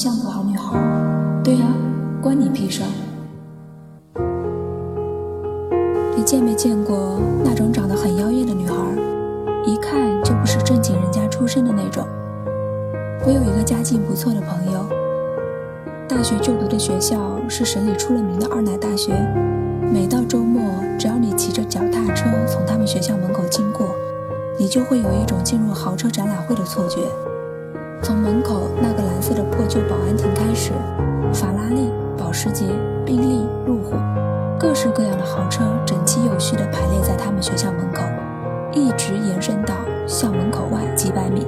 像个好女孩。对呀，关你屁事。你见没见过那种长得很妖艳的女孩？一看就不是正经人家出身的那种。我有一个家境不错的朋友，大学就读的学校是省里出了名的二奶大学。每到周末，只要你骑着脚踏车从他们学校门口经过，你就会有一种进入豪车展览会的错觉。从门口那个蓝色的破旧保安亭开始，法拉利、保时捷、宾利、路虎，各式各样的豪车整齐有序地排列在他们学校门口，一直延伸到校门口外几百米。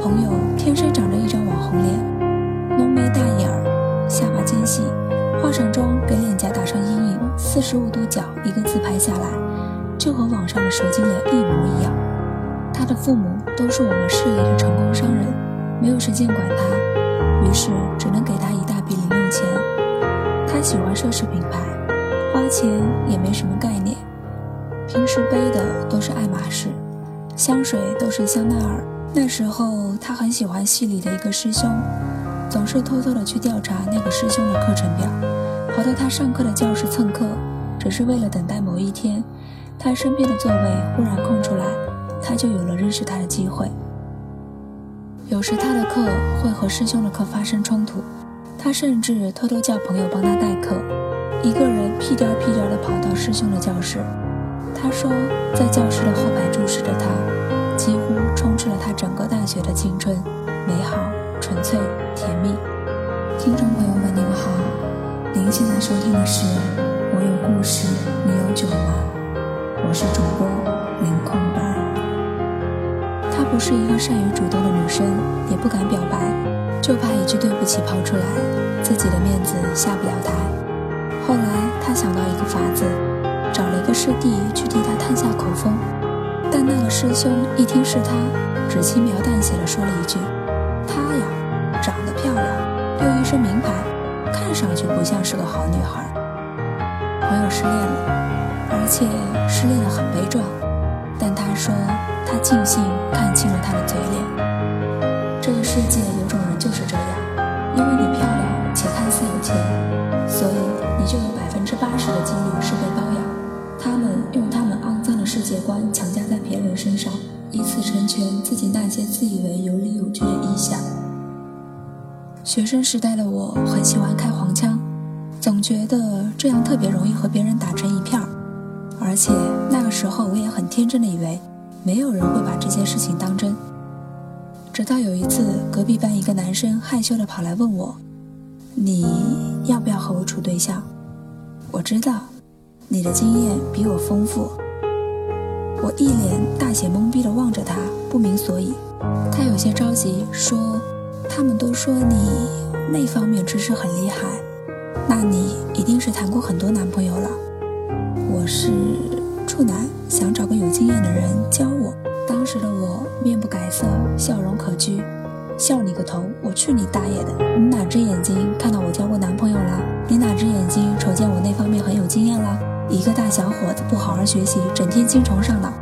朋友天生长着一张网红脸，浓眉大眼儿，下巴尖细，化上妆给脸颊打上阴影，四十五度角一个自拍下来，就和网上的蛇精脸一模一样。他的父母都是我们市里的成功商人，没有时间管他，于是只能给他一大笔零用钱。他喜欢奢侈品牌，花钱也没什么概念，平时背的都是爱马仕，香水都是香奈儿。那时候他很喜欢系里的一个师兄，总是偷偷的去调查那个师兄的课程表，跑到他上课的教室蹭课，只是为了等待某一天，他身边的座位忽然空出来，他就有了认识他的机会。有时他的课会和师兄的课发生冲突，他甚至偷偷叫朋友帮他代课，一个人屁颠屁颠的跑到师兄的教室。他说，在教室的后排注视着他。几乎充斥了他整个大学的青春，美好、纯粹、甜蜜。听众朋友们，你们好，您现在收听的是《我有故事，你有酒吗》？我是主播不是一个善于主动的女生，也不敢表白，就怕一句对不起抛出来，自己的面子下不了台。后来她想到一个法子，找了一个师弟去替她探下口风。但那个师兄一听是他，只轻描淡写的说了一句：“她呀，长得漂亮，又一身名牌，看上去不像是个好女孩。”朋友失恋了，而且失恋的很悲壮。说他庆幸看清了他的嘴脸。这个世界有种人就是这样，因为你漂亮且看似有钱，所以你就有百分之八十的几率是被包养。他们用他们肮脏的世界观强加在别人身上，以此成全自己那些自以为有理有据的臆想。学生时代的我很喜欢开黄腔，总觉得这样特别容易和别人打成一片。而且那个时候我也很天真的以为，没有人会把这件事情当真。直到有一次，隔壁班一个男生害羞的跑来问我：“你要不要和我处对象？”我知道。你的经验比我丰富，我一脸大写懵逼的望着他，不明所以。他有些着急，说：“他们都说你那方面知识很厉害，那你一定是谈过很多男朋友了。”我是处男，想找个有经验的人教我。当时的我面不改色，笑容可掬。笑你个头！我去你大爷的！你哪只眼睛看到我交过男朋友了？你哪只眼睛瞅见我那方面很有经验了？一个大小伙子不好好学习，整天精虫上脑，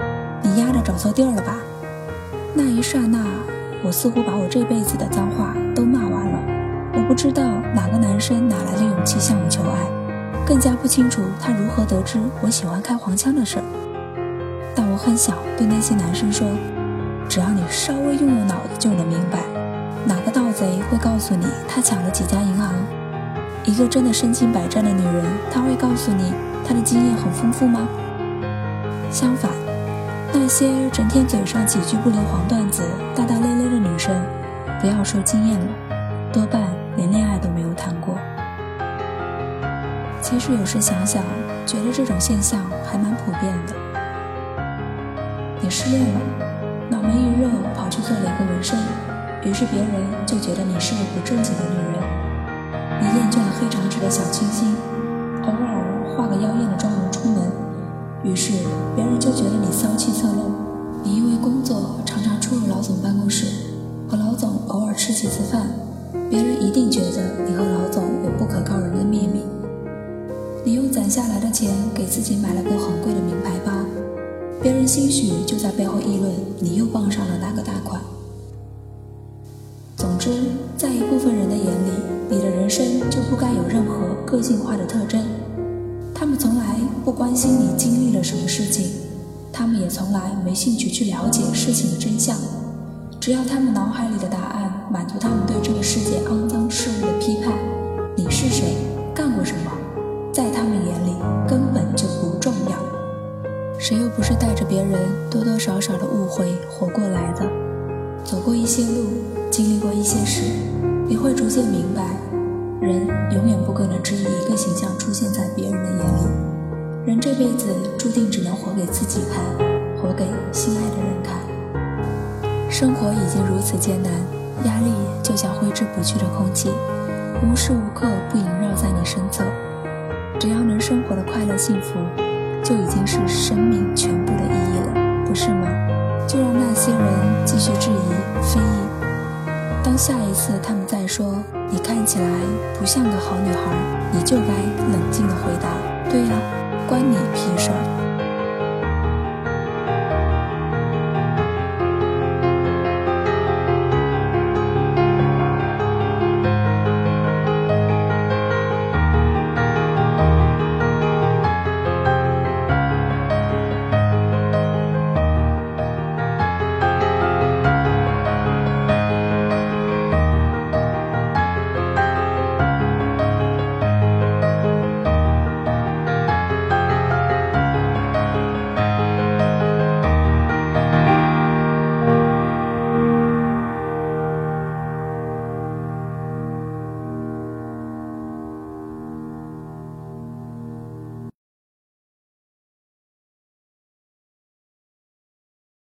你丫的找错地儿了吧？那一刹那，我似乎把我这辈子的脏话都骂完了。我不知道哪个男生哪来的勇气向我，更加不清楚他如何得知我喜欢开黄腔的事儿。但我很想对那些男生说，只要你稍微用用脑子，就能明白，哪个盗贼会告诉你他抢了几家银行？一个真的身经百战的女人，她会告诉你。她的经验很丰富吗？相反，那些整天嘴上几句不留黄段子、大大咧咧的女生，不要说经验了，其实有时想想，觉得这种现象还蛮普遍的。你失恋了，脑门一热跑去做了一个纹身，于是别人就觉得你是个不正经的女人。你厌倦了黑长直的小清新，偶尔。化个妖艳的妆容出门，于是别人就觉得你骚气侧漏。你因为工作常常出入老总办公室，和老总偶尔吃几次饭，别人一定觉得你和攒下来的钱给自己买了个很贵的名牌包，别人兴许就在背后议论你又傍上了哪个大款。总之，在一部分人的眼里，你的人生就不该有任何个性化的特征。他们从来不关心你经历了什么事情，他们也从来没兴趣去了解事情的真相。只要他们脑海里的答案满足他们对这个世界肮脏事物的批判，你是谁，干过什么，在他们眼里根本就不重要。谁又不是带着别人多多少少的误会活过来的？走过一些路，经历过一些事，你会逐渐明白，人永远不可能只以一个形象出现在别人的眼里。人这辈子注定只能活给自己看，活给心爱的人看。生活已经如此艰难，压力就像挥之不去的空气，无时无刻不萦绕在你身侧。生活的快乐幸福，就已经是生命全部的意义了，不是吗？就让那些人继续质疑、非议。当下一次他们再说你看起来不像个好女孩，你就该冷静地回答：对呀，关你屁事儿。